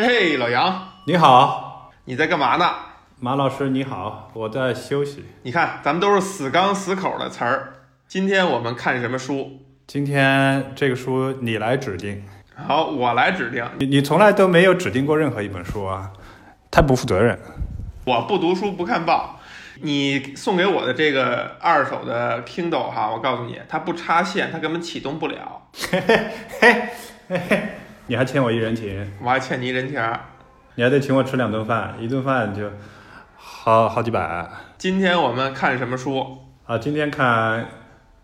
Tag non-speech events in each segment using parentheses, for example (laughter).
嘿，老杨，你好，你在干嘛呢？马老师你好，我在休息。你看，咱们都是死刚死口的词儿。今天我们看什么书？今天这个书你来指定，好，我来指定。你你从来都没有指定过任何一本书啊，太不负责任。我不读书不看报。你送给我的这个二手的 Kindle 哈，我告诉你，它不插线，它根本启动不了。嘿嘿嘿嘿嘿，你还欠我一人情，我还欠你一人情。你还得请我吃两顿饭，一顿饭就好好几百今天我们看什么书？啊。今天看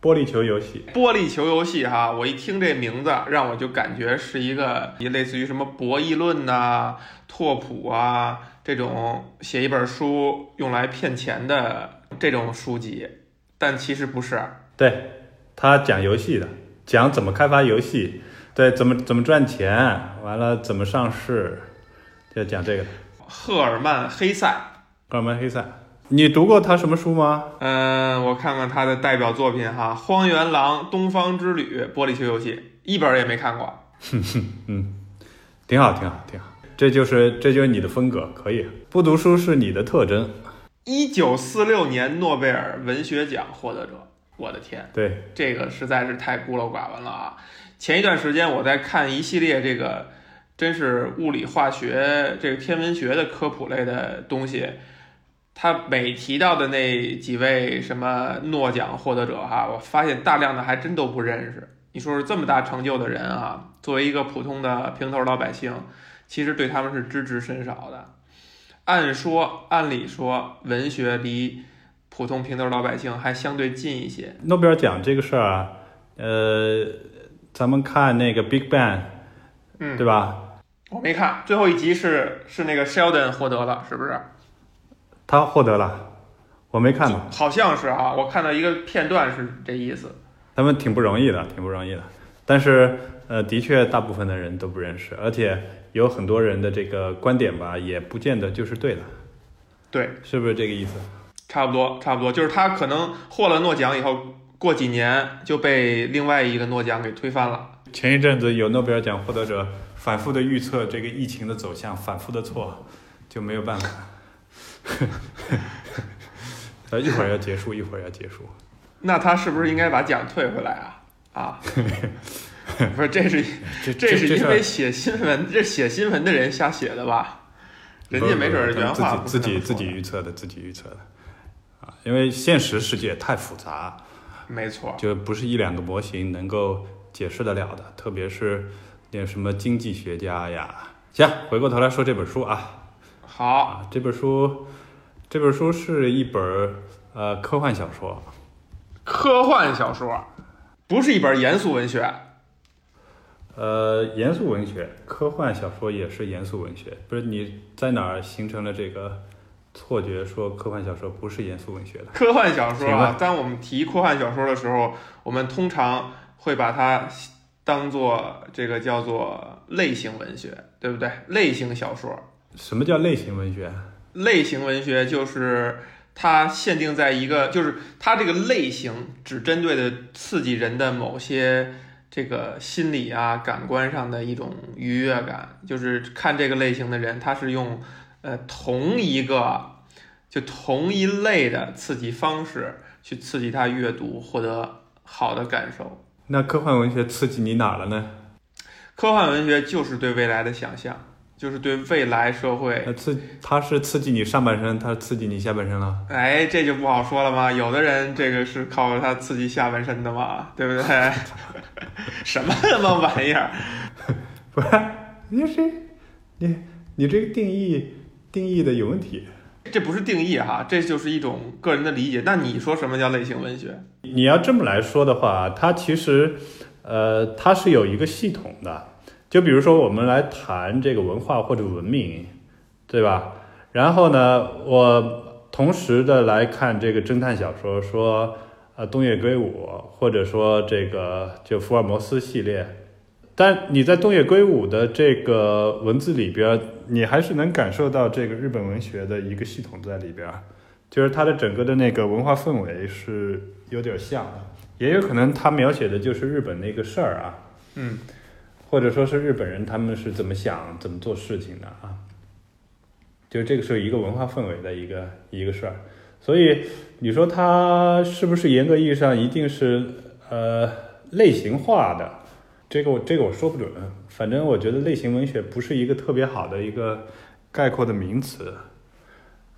玻璃球游戏，玻璃球游戏哈，我一听这名字，让我就感觉是一个类似于什么博弈论呐、拓扑啊这种写一本书用来骗钱的这种书籍，但其实不是。对他讲游戏的，讲怎么开发游戏，对怎么怎么赚钱，完了怎么上市，就讲这个。赫尔曼·黑塞，赫尔曼黑塞，你读过他什么书吗？嗯，我看看他的代表作品哈，《荒原狼》《东方之旅》《玻璃球游戏》，一本也没看过。哼哼，嗯挺好，挺好，挺好。这就是这就是你的风格，可以。不读书是你的特征，一九四六年诺贝尔文学奖获得者，我的天！对，这个实在是太孤陋寡闻了啊！前一段时间我在看一系列这个，真是物理、化学、这个天文学的科普类的东西，他每提到的那几位什么诺奖获得者哈，我发现大量的还真都不认识。你说是这么大成就的人啊，作为一个普通的平头老百姓，其实对他们是知之甚少的。按说，按理说，文学离普通平头老百姓还相对近一些。诺贝尔奖这个事儿啊，呃，咱们看那个 Big Bang，嗯，对吧？我没看，最后一集是是那个 Sheldon 获得了，是不是？他获得了，我没看到。好像是啊，我看到一个片段是这意思。他们挺不容易的，挺不容易的。但是，呃，的确，大部分的人都不认识，而且有很多人的这个观点吧，也不见得就是对的，对，是不是这个意思？差不多，差不多，就是他可能获了诺奖以后，过几年就被另外一个诺奖给推翻了。前一阵子有诺贝尔奖获得者反复的预测这个疫情的走向，反复的错，就没有办法。(laughs) 呃，一会儿要结束，一会儿要结束。那他是不是应该把奖退回来啊？啊，不是，这是 (laughs) 这这是因为写新闻，这写新闻的人瞎写的吧？人家没准儿不不原话自己自己预测的，自己预测的啊，因为现实世界太复杂，没错，就不是一两个模型能够解释得了的，特别是那什么经济学家呀。行，回过头来说这本书啊。好，啊，这本书这本书是一本儿呃科幻小说，科幻小说？不是一本严肃文学。呃，严肃文学，科幻小说也是严肃文学，不是你在哪儿形成了这个错觉，说科幻小说不是严肃文学的？科幻小说，啊当我们提科幻小说的时候，我们通常会把它当做这个叫做类型文学，对不对？类型小说，什么叫类型文学？类型文学就是它限定在一个，就是它这个类型只针对的刺激人的某些这个心理啊、感官上的一种愉悦感，就是看这个类型的人，他是用呃同一个就同一类的刺激方式去刺激他阅读，获得好的感受。那科幻文学刺激你哪了呢？科幻文学就是对未来的想象，就是对未来社会那刺它是刺激你上半身，它是刺激你下半身了。哎，这就不好说了嘛？有的人这个是靠它刺激下半身的嘛，对不对？(laughs) 什么他妈玩意儿？(laughs) 不是，你是你你这个定义定义的有问题。这不是定义哈，这就是一种个人的理解。那你说什么叫类型文学？你要这么来说的话，它其实呃它是有一个系统的。就比如说我们来谈这个文化或者文明，对吧？然后呢，我同时的来看这个侦探小说，说呃东野圭吾，或者说这个就福尔摩斯系列。但你在东野圭吾的这个文字里边，你还是能感受到这个日本文学的一个系统在里边，就是它的整个的那个文化氛围是有点像的，也有可能他描写的就是日本那个事儿啊。嗯，或者说是日本人他们是怎么想、怎么做事情的啊？就是这个是一个文化氛围的一个一个事儿，所以你说它是不是严格意义上一定是呃类型化的？这个我这个我说不准，反正我觉得类型文学不是一个特别好的一个概括的名词。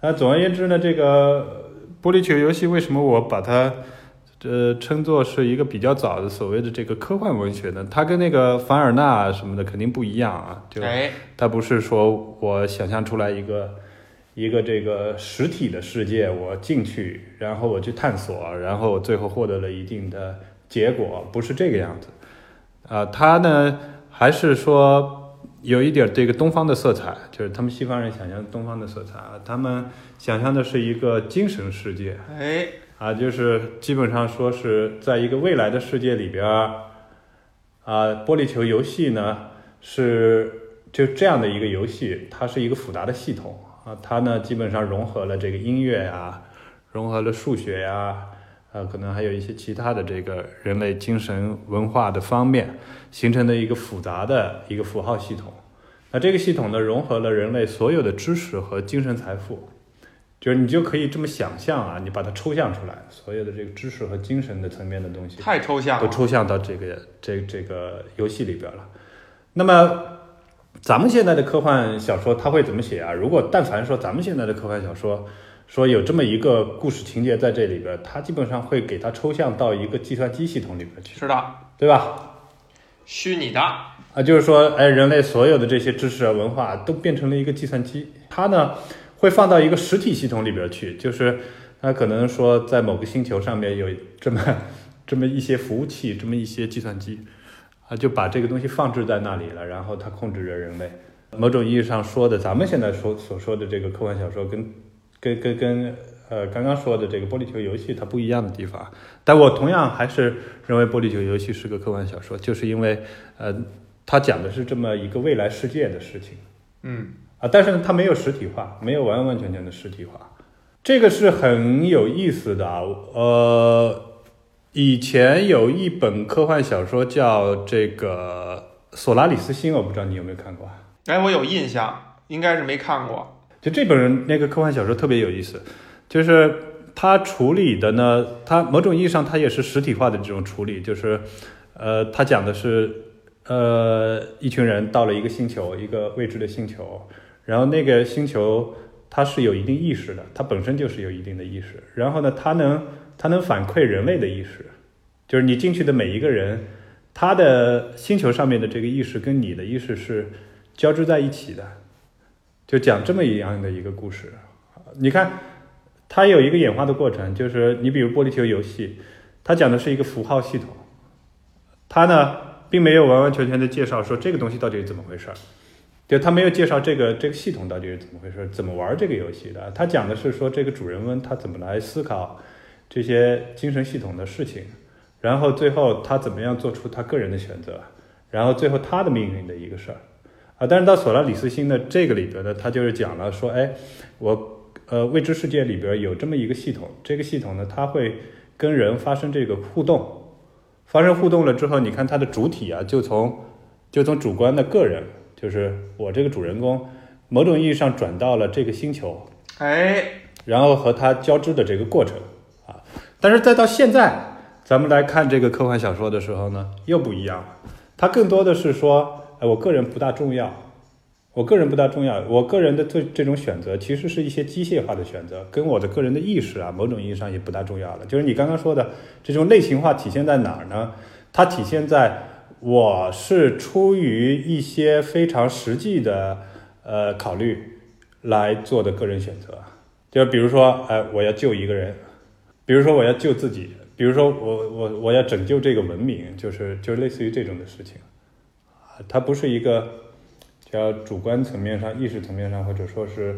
那总而言之呢，这个玻璃球游戏为什么我把它呃称作是一个比较早的所谓的这个科幻文学呢？它跟那个凡尔纳什么的肯定不一样啊，就哎，它不是说我想象出来一个一个这个实体的世界，我进去，然后我去探索，然后我最后获得了一定的结果，不是这个样子。啊、他呢还是说有一点这个东方的色彩，就是他们西方人想象东方的色彩啊，他们想象的是一个精神世界，哎，啊，就是基本上说是在一个未来的世界里边儿，啊，玻璃球游戏呢是就这样的一个游戏，它是一个复杂的系统啊，它呢基本上融合了这个音乐呀，融合了数学呀，呃，可能还有一些其他的这个人类精神文化的方面形成的一个复杂的一个符号系统。那这个系统呢，融合了人类所有的知识和精神财富。就是你就可以这么想象啊，你把它抽象出来，所有的这个知识和精神的层面的东西，太抽象了。都抽象到这个这这个游戏里边了。那么，咱们现在的科幻小说它会怎么写啊？如果但凡说咱们现在的科幻小说说有这么一个故事情节在这里边，它基本上会给它抽象到一个计算机系统里边去，是的，对吧？虚拟的，啊，就是说，哎，人类所有的这些知识啊、文化都变成了一个计算机，它呢会放到一个实体系统里边去，就是它可能说在某个星球上面有这么这么一些服务器，这么一些计算机，啊，就把这个东西放置在那里了，然后它控制着人类。某种意义上说的，咱们现在说所说的这个科幻小说跟跟跟跟呃刚刚说的这个玻璃球游戏它不一样的地方，但我同样还是认为玻璃球游戏是个科幻小说，就是因为呃它讲的是这么一个未来世界的事情嗯，啊，但是呢它没有实体化，没有完完全全的实体化，这个是很有意思的啊。呃，以前有一本科幻小说叫这个《索拉里斯星》，我不知道你有没有看过啊。哎，我有印象，应该是没看过。就这本那个科幻小说特别有意思，就是它处理的呢，它某种意义上它也是实体化的这种处理，就是呃，它讲的是呃一群人到了一个星球，一个未知的星球，然后那个星球它是有一定意识的，它本身就是有一定的意识，然后呢，它能它能反馈人类的意识，就是你进去的每一个人，他的星球上面的这个意识跟你的意识是交织在一起的。就讲这么一样的一个故事。你看，它有一个演化的过程，就是你比如玻璃球游戏，它讲的是一个符号系统，它呢并没有完完全全的介绍说这个东西到底是怎么回事儿，就它没有介绍这个这个系统到底是怎么回事，怎么玩这个游戏的。它讲的是说这个主人翁他怎么来思考这些精神系统的事情，然后最后他怎么样做出他个人的选择，然后最后他的命运的一个事儿。啊，但是到索拉里斯星的这个里边呢，他就是讲了说，哎，我呃未知世界里边有这么一个系统，这个系统呢，它会跟人发生这个互动，发生互动了之后，你看它的主体啊，就从就从主观的个人，就是我这个主人公，某种意义上转到了这个星球，哎，然后和它交织的这个过程啊，但是再到现在，咱们来看这个科幻小说的时候呢，又不一样了，它更多的是说。哎，我个人不大重要，我个人不大重要，我个人的这这种选择其实是一些机械化的选择，跟我的个人的意识啊，某种意义上也不大重要了。就是你刚刚说的这种类型化体现在哪儿呢？它体现在我是出于一些非常实际的呃考虑来做的个人选择，就比如说，哎，我要救一个人，比如说我要救自己，比如说我我我要拯救这个文明，就是就类似于这种的事情。它不是一个叫主观层面上、意识层面上，或者说是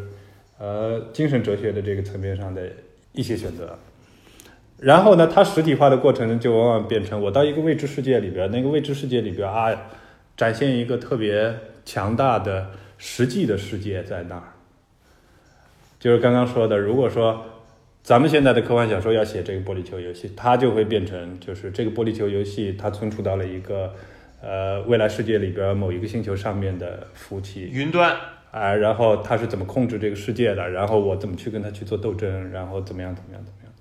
呃精神哲学的这个层面上的一些选择。然后呢，它实体化的过程就往往变成我到一个未知世界里边，那个未知世界里边啊，展现一个特别强大的实际的世界在那儿。就是刚刚说的，如果说咱们现在的科幻小说要写这个玻璃球游戏，它就会变成就是这个玻璃球游戏它存储到了一个。呃未来世界里边某一个星球上面的服务器云端，啊，然后他是怎么控制这个世界的，然后我怎么去跟他去做斗争，然后怎么样怎么样怎么样，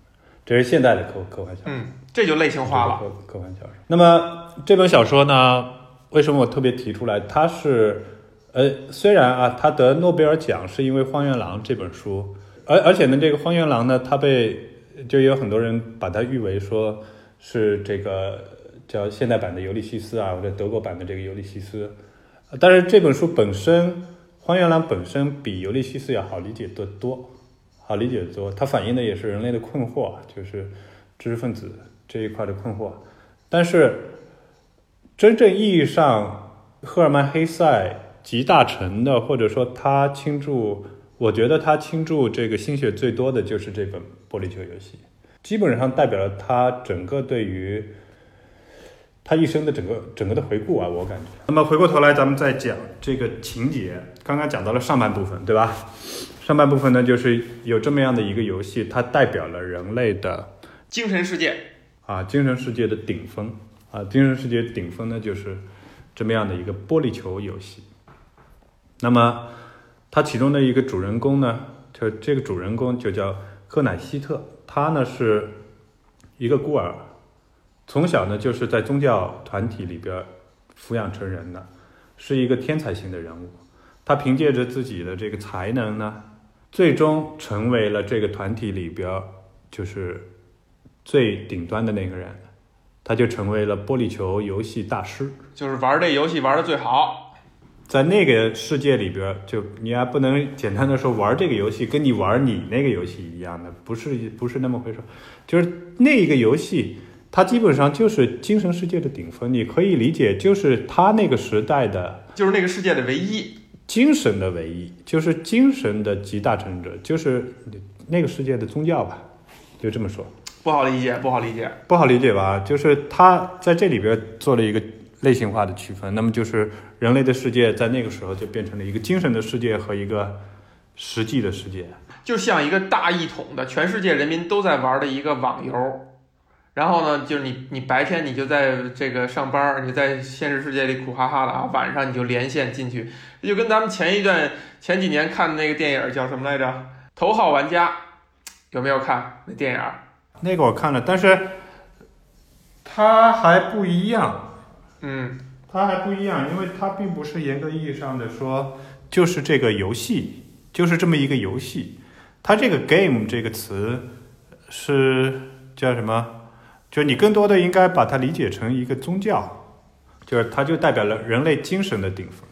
这是现代的科科幻小说。嗯，这就类型化了。科科幻小说。那么这本小说呢，为什么我特别提出来？它是，呃，虽然啊，他得诺贝尔奖是因为《荒原狼》这本书，而而且呢，这个《荒原狼》呢，它被就有很多人把它誉为说是这个叫现代版的《尤利西斯》啊，或者德国版的这个《尤利西斯》，但是这本书本身，《荒原狼》本身比《尤利西斯》要好理解得多，好理解得多。它反映的也是人类的困惑，就是知识分子这一块的困惑。但是，真正意义上，赫尔曼·黑塞集大成的，或者说他倾注，我觉得他倾注这个心血最多的就是这本《玻璃球游戏》，基本上代表了他整个对于他一生的整个整个的回顾啊，我感觉。那么回过头来，咱们再讲这个情节，刚刚讲到了上半部分，对吧？上半部分呢，就是有这么样的一个游戏，它代表了人类的精神世界。啊，精神世界的顶峰啊，精神世界顶峰呢，就是这么样的一个玻璃球游戏。那么，它其中的一个主人公呢，就这个主人公就叫柯乃希特，他呢是一个孤儿，从小呢就是在宗教团体里边抚养成人的，是一个天才型的人物。他凭借着自己的这个才能呢，最终成为了这个团体里边就是。最顶端的那个人，他就成为了玻璃球游戏大师，就是玩这游戏玩的最好。在那个世界里边，就你还不能简单的说玩这个游戏跟你玩你那个游戏一样的，不是不是那么回事。就是那个游戏，它基本上就是精神世界的顶峰，你可以理解就是他那个时代的，就是那个世界的唯一，精神的唯一，就是精神的集大成者，就是那个世界的宗教吧，就这么说。不好理解，不好理解，不好理解吧？就是他在这里边做了一个类型化的区分，那么就是人类的世界在那个时候就变成了一个精神的世界和一个实际的世界，就像一个大一统的全世界人民都在玩的一个网游。然后呢，就是你你白天你就在这个上班，你在现实世界里苦哈哈的啊，晚上你就连线进去，就跟咱们前一段前几年看的那个电影叫什么来着，《头号玩家》，有没有看那电影？那个我看了，但是它还不一样，嗯，它还不一样，因为它并不是严格意义上的说就是这个游戏，就是这么一个游戏。它这个 “game” 这个词是叫什么？就你更多的应该把它理解成一个宗教，就是它就代表了人类精神的顶峰。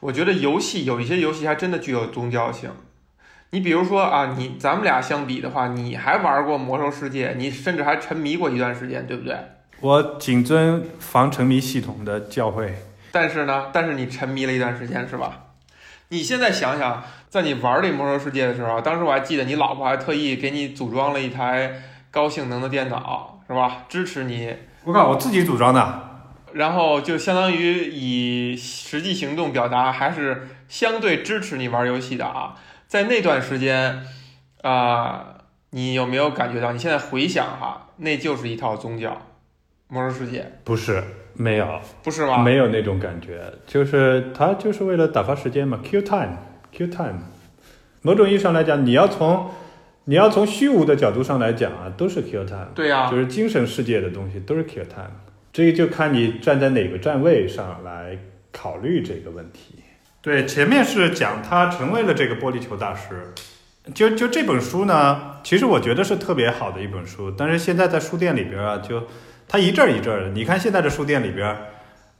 我觉得游戏有一些游戏还真的具有宗教性。你比如说啊，你咱们俩相比的话，你还玩过魔兽世界，你甚至还沉迷过一段时间，对不对？我谨遵防沉迷系统的教诲。但是呢，但是你沉迷了一段时间，是吧？你现在想想，在你玩这魔兽世界的时候，当时我还记得你老婆还特意给你组装了一台高性能的电脑，是吧？支持你。我靠，我自己组装的。然后就相当于以实际行动表达，还是相对支持你玩游戏的啊。在那段时间，啊，你有没有感觉到？你现在回想哈，那就是一套宗教，魔兽世界不是没有，不是吗？没有那种感觉，就是它就是为了打发时间嘛，kill time，kill time。某种意义上来讲，你要从你要从虚无的角度上来讲啊，都是 kill time。对呀，就是精神世界的东西都是 kill time。这个就看你站在哪个站位上来考虑这个问题。对，前面是讲他成为了这个玻璃球大师，就就这本书呢，其实我觉得是特别好的一本书，但是现在在书店里边啊，就它一阵儿一阵儿的。你看现在的书店里边，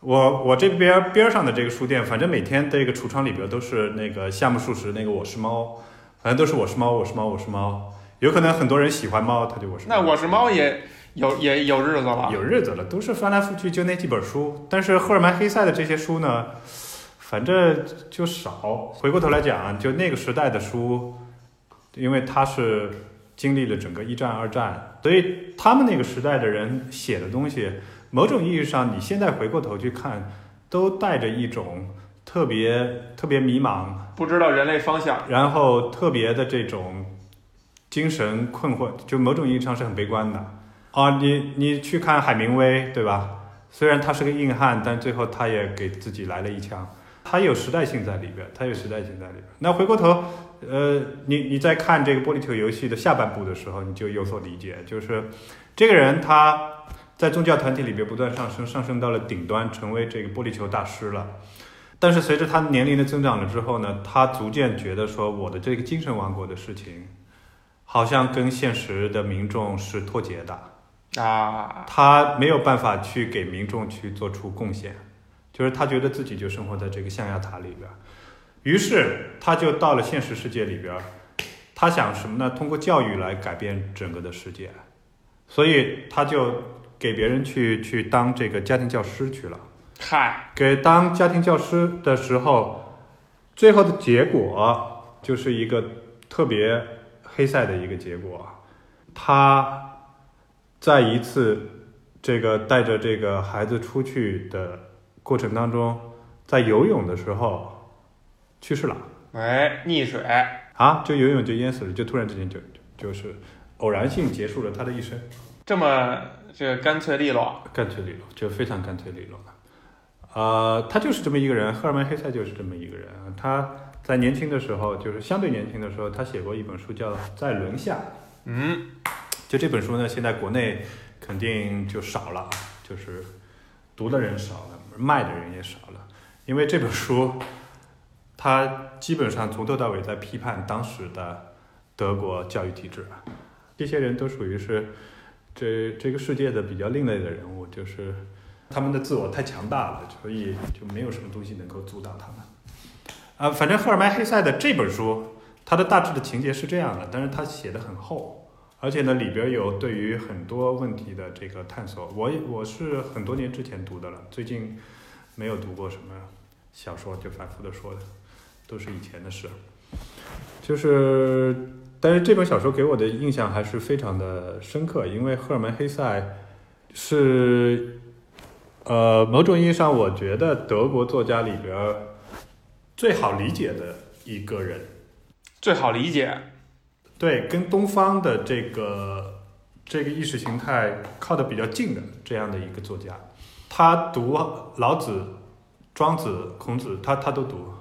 我我这边边上的这个书店，反正每天这个橱窗里边都是那个夏目漱石那个我是猫，反正都是我是猫，我是猫，我是猫。有可能很多人喜欢猫，他就我是。那我是猫也有也有日子了，有日子了，都是翻来覆去就那几本书。但是赫尔曼·黑塞的这些书呢？反正就少。回过头来讲，就那个时代的书，因为他是经历了整个一战、二战，所以他们那个时代的人写的东西，某种意义上，你现在回过头去看，都带着一种特别特别迷茫，不知道人类方向，然后特别的这种精神困惑，就某种意义上是很悲观的。啊，你你去看海明威，对吧？虽然他是个硬汉，但最后他也给自己来了一枪。他有时代性在里边，他有时代性在里边。那回过头，呃，你你在看这个玻璃球游戏的下半部的时候，你就有所理解，就是这个人他在宗教团体里边不断上升，上升到了顶端，成为这个玻璃球大师了。但是随着他年龄的增长了之后呢，他逐渐觉得说，我的这个精神王国的事情，好像跟现实的民众是脱节的。啊，他没有办法去给民众去做出贡献，就是他觉得自己就生活在这个象牙塔里边，于是他就到了现实世界里边，他想什么呢？通过教育来改变整个的世界，所以他就给别人去去当这个家庭教师去了。嗨，给当家庭教师的时候，最后的结果就是一个特别黑塞的一个结果。他在一次这个带着这个孩子出去的过程当中，在游泳的时候去世了哎，溺水，啊，就游泳就淹死了，就突然之间就就就是偶然性结束了他的一生。这么这个干脆利落，干脆利落，就非常干脆利落的。呃，他就是这么一个人，赫尔曼·黑塞就是这么一个人。他在年轻的时候，就是相对年轻的时候，他写过一本书叫《在轮下》。嗯，就这本书呢，现在国内肯定就少了，就是读的人少了，卖的人也少了，因为这本书，他基本上从头到尾在批判当时的德国教育体制。这些人都属于是这这个世界的比较另类的人物，就是他们的自我太强大了，所以就没有什么东西能够阻挡他们。啊、反正赫尔曼·黑塞的这本书，它的大致的情节是这样的，但是它写的很厚，而且呢里边有对于很多问题的这个探索。我也我是很多年之前读的了，最近没有读过什么小说，就反复的说的，都是以前的事。就是，但是这本小说给我的印象还是非常的深刻，因为赫尔曼·黑塞是，呃，某种意义上，我觉得德国作家里边最好理解的一个人。最好理解，对，跟东方的这个这个意识形态靠得比较近的这样的一个作家，他读老子、庄子、孔子，他他都读，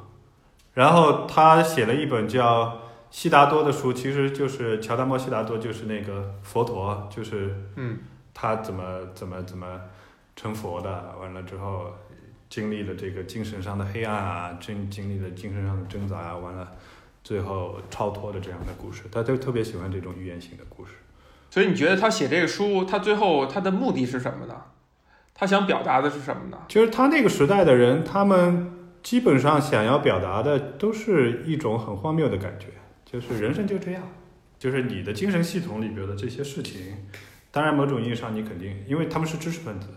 然后他写了一本叫《悉达多》的书，其实就是乔达摩悉达多，就是那个佛陀，就是嗯，他怎么怎么怎么成佛的，完了之后经历了这个精神上的黑暗啊，经经历了精神上的挣扎啊，完了最后超脱的这样的故事，他就特别喜欢这种寓言性的故事。所以你觉得他写这个书，他最后他的目的是什么呢？他想表达的是什么呢？就是他那个时代的人，他们基本上想要表达的都是一种很荒谬的感觉，就是人生就这样，就是你的精神系统里边的这些事情，当然某种意义上你肯定，因为他们是知识分子，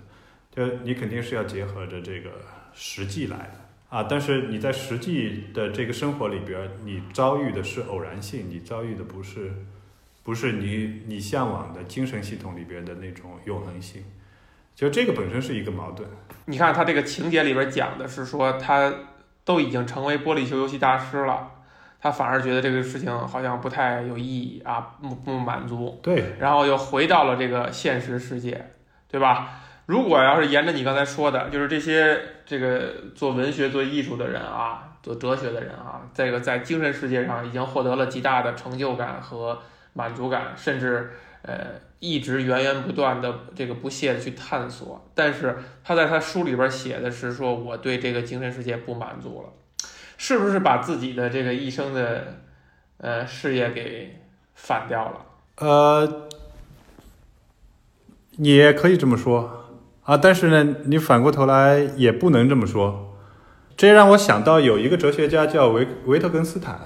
就你肯定是要结合着这个实际来的啊。但是你在实际的这个生活里边，你遭遇的是偶然性，你遭遇的不是不是你你向往的精神系统里边的那种永恒性。就这个本身是一个矛盾，你看他这个情节里边讲的是说，他都已经成为玻璃球游戏大师了，他反而觉得这个事情好像不太有意义啊，不不满足，对，然后又回到了这个现实世界，对吧？如果要是沿着你刚才说的，就是这些这个做文学、做艺术的人啊，做哲学的人啊，这个在精神世界上已经获得了极大的成就感和满足感，甚至呃一直源源不断的这个不懈的去探索。但是他在他书里边写的是说，我对这个精神世界不满足了，是不是把自己的这个一生的呃事业给反掉了？呃，也可以这么说啊，但是呢，你反过头来也不能这么说。这让我想到有一个哲学家叫维维特根斯坦，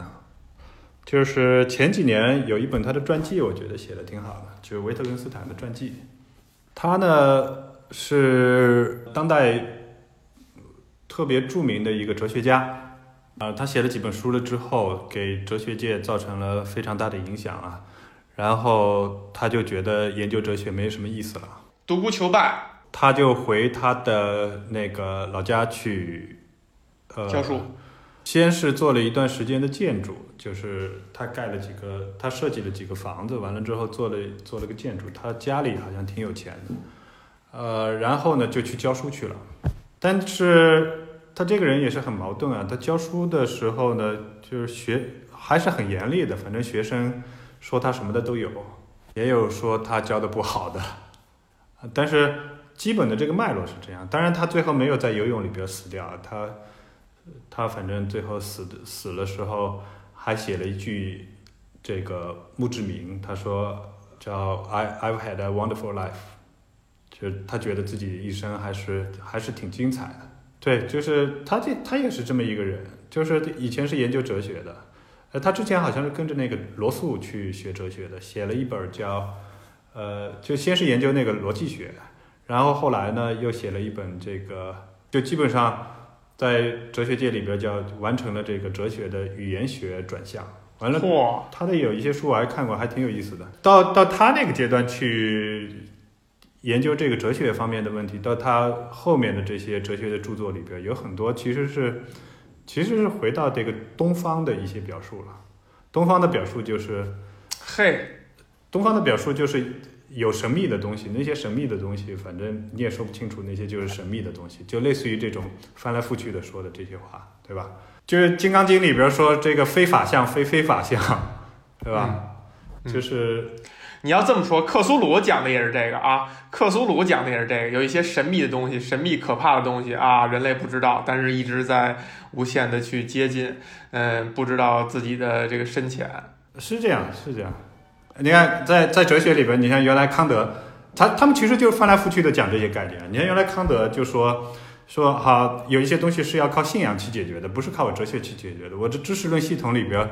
就是前几年有一本他的传记，我觉得写的挺好的，就是维特根斯坦的传记。他呢是当代特别著名的一个哲学家，啊、他写了几本书了之后，给哲学界造成了非常大的影响啊。然后他就觉得研究哲学没什么意思了，独孤求败，他就回他的那个老家去，呃，教书。先是做了一段时间的建筑，就是他盖了几个，他设计了几个房子，完了之后做了做了个建筑。他家里好像挺有钱的，呃，然后呢就去教书去了。但是他这个人也是很矛盾啊，他教书的时候呢，就是学还是很严厉的，反正学生说他什么的都有，也有说他教的不好的，但是基本的这个脉络是这样。当然他最后没有在游泳里边死掉，他他反正最后死的死的时候还写了一句这个墓志铭，他说叫 I I've had a wonderful life。就他觉得自己一生还是还是挺精彩的，对，就是他这他也是这么一个人，就是以前是研究哲学的，呃，他之前好像是跟着那个罗素去学哲学的，写了一本叫，呃，就先是研究那个逻辑学，然后后来呢又写了一本这个，就基本上在哲学界里边叫完成了这个哲学的语言学转向，完了，他的有一些书我还看过，还挺有意思的，到到他那个阶段去。研究这个哲学方面的问题，到他后面的这些哲学的著作里边，有很多其实是，其实是回到这个东方的一些表述了。东方的表述就是，嘿，东方的表述就是有神秘的东西，那些神秘的东西，反正你也说不清楚，那些就是神秘的东西，就类似于这种翻来覆去的说的这些话，对吧？就是《金刚经》里边说这个非法相非非法相，对吧？就是。你要这么说，克苏鲁讲的也是这个啊，克苏鲁讲的也是这个，有一些神秘的东西，神秘可怕的东西啊，人类不知道，但是一直在无限的去接近，嗯，不知道自己的这个深浅，是这样，是这样。你看，在在哲学里边，你看原来康德，他他们其实就翻来覆去的讲这些概念。你看原来康德就说说好，有一些东西是要靠信仰去解决的，不是靠我哲学去解决的。我这知识论系统里边。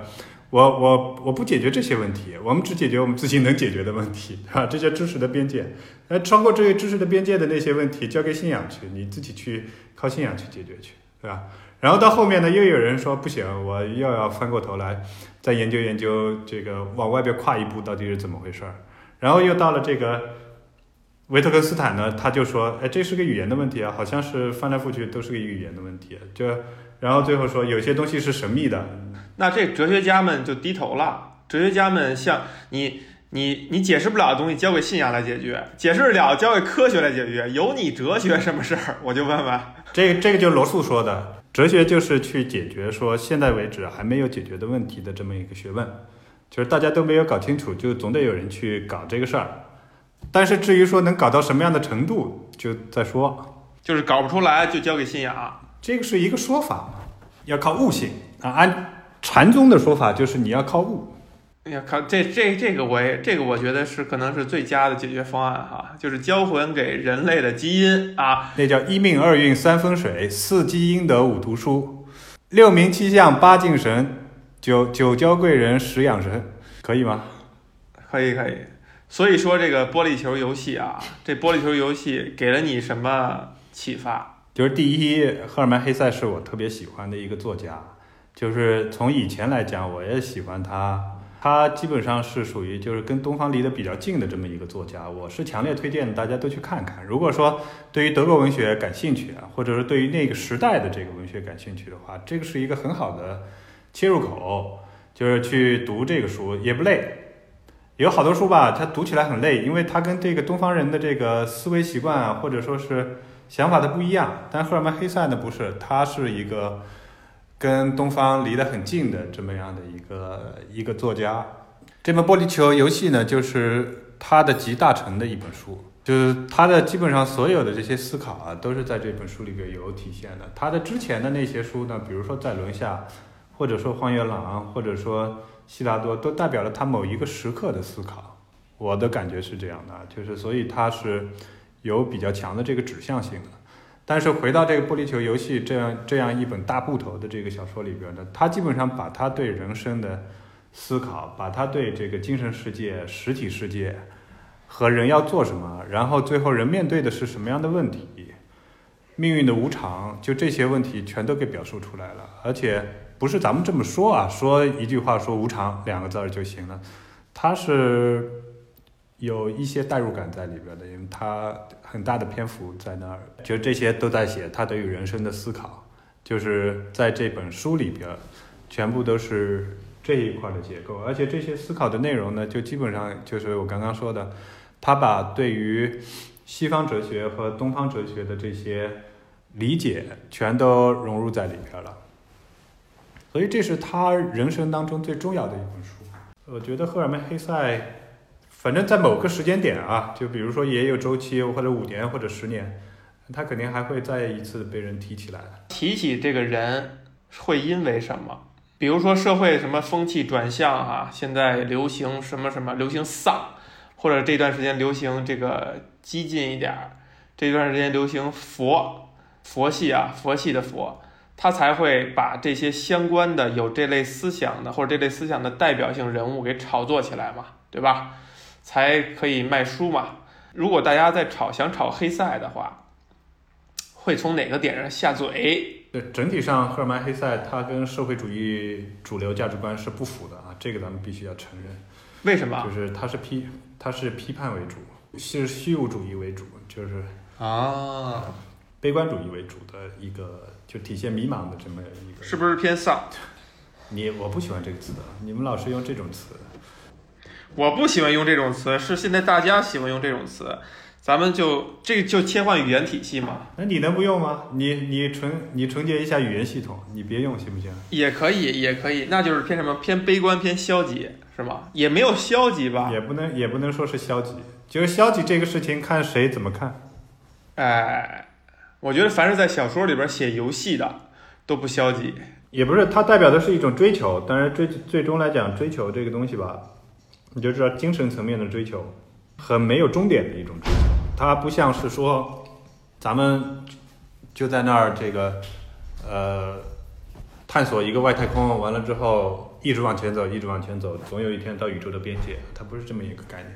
我我我不解决这些问题，我们只解决我们自己能解决的问题，对吧？这些知识的边界，呃，超过这些知识的边界的那些问题，交给信仰去，你自己去靠信仰去解决去，对吧？然后到后面呢，又有人说不行，我又要翻过头来再研究研究这个往外边跨一步到底是怎么回事儿。然后又到了这个维特根斯坦呢，他就说，哎，这是个语言的问题啊，好像是翻来覆去都是个语言的问题，就然后最后说有些东西是神秘的。那这哲学家们就低头了。哲学家们像你，你，你解释不了的东西交给信仰来解决，解释了交给科学来解决，有你哲学什么事儿？我就问问。这个，这个就是罗素说的，哲学就是去解决说现在为止还没有解决的问题的这么一个学问，就是大家都没有搞清楚，就总得有人去搞这个事儿。但是至于说能搞到什么样的程度，就再说。就是搞不出来就交给信仰，这个是一个说法嘛，要靠悟性啊，按。禅宗的说法就是你要靠悟，哎呀，靠这这这个我也这个我觉得是可能是最佳的解决方案哈，就是交还给人类的基因啊，那叫一命二运三风水四积阴德五读书六名七相八敬神九九交贵人十养神，可以吗？可以可以，所以说这个玻璃球游戏啊，这玻璃球游戏给了你什么启发？就是第一，赫尔曼黑塞是我特别喜欢的一个作家。就是从以前来讲，我也喜欢他，他基本上是属于就是跟东方离得比较近的这么一个作家，我是强烈推荐大家都去看看。如果说对于德国文学感兴趣啊，或者是对于那个时代的这个文学感兴趣的话，这个是一个很好的切入口，就是去读这个书也不累。有好多书吧，它读起来很累，因为它跟这个东方人的这个思维习惯啊，或者说是想法的不一样。但赫尔曼·黑塞呢，不是，他是一个。跟东方离得很近的这么样的一个一个作家，这本《玻璃球游戏》呢，就是他的集大成的一本书，就是他的基本上所有的这些思考啊，都是在这本书里边有体现的。他的之前的那些书呢，比如说《在轮下》，或者说《荒原狼》，或者说《悉达多》，都代表了他某一个时刻的思考。我的感觉是这样的，就是所以他是有比较强的这个指向性的。但是回到这个玻璃球游戏这样这样一本大部头的这个小说里边呢，他基本上把他对人生的思考，把他对这个精神世界、实体世界和人要做什么，然后最后人面对的是什么样的问题，命运的无常，就这些问题全都给表述出来了。而且不是咱们这么说啊，说一句话说无常两个字儿就行了，他是。有一些代入感在里边的，因为他很大的篇幅在那儿，就这些都在写他对于人生的思考，就是在这本书里边，全部都是这一块的结构，而且这些思考的内容呢，就基本上就是我刚刚说的，他把对于西方哲学和东方哲学的这些理解全都融入在里边了。所以这是他人生当中最重要的一本书。我觉得赫尔曼·黑塞，反正在某个时间点啊，就比如说也有周期，或者五年或者十年，他肯定还会再一次被人提起来。提起这个人，会因为什么？比如说社会什么风气转向啊，现在流行什么什么，流行丧，或者这段时间流行这个激进一点儿，这段时间流行佛，佛系啊，佛系的佛。他才会把这些相关的有这类思想的或者这类思想的代表性人物给炒作起来嘛，对吧？才可以卖书嘛。如果大家在炒想炒黑塞的话，会从哪个点上下嘴？对，整体上赫尔曼·黑塞他跟社会主义主流价值观是不符的啊，这个咱们必须要承认。为什么？就是他是批他是批判为主，是虚无主义为主，就是啊，悲观主义为主的一个。就体现迷茫的这么一个，是不是偏丧？你我不喜欢这个词，你们老是用这种词。我不喜欢用这种词，是现在大家喜欢用这种词，咱们就这就切换语言体系嘛。那你能不用吗？你你纯你纯洁一下语言系统，你别用行不行？也可以，也可以，那就是偏什么？偏悲观，偏消极，是吗？也没有消极吧？也不能也不能说是消极，就是消极这个事情看谁怎么看。哎。我觉得凡是在小说里边写游戏的都不消极，也不是它代表的是一种追求，当然追最终来讲，追求这个东西吧，你就知道精神层面的追求很没有终点的一种追求，它不像是说咱们就在那儿这个呃探索一个外太空，完了之后一直往前走，一直往前走，总有一天到宇宙的边界，它不是这么一个概念。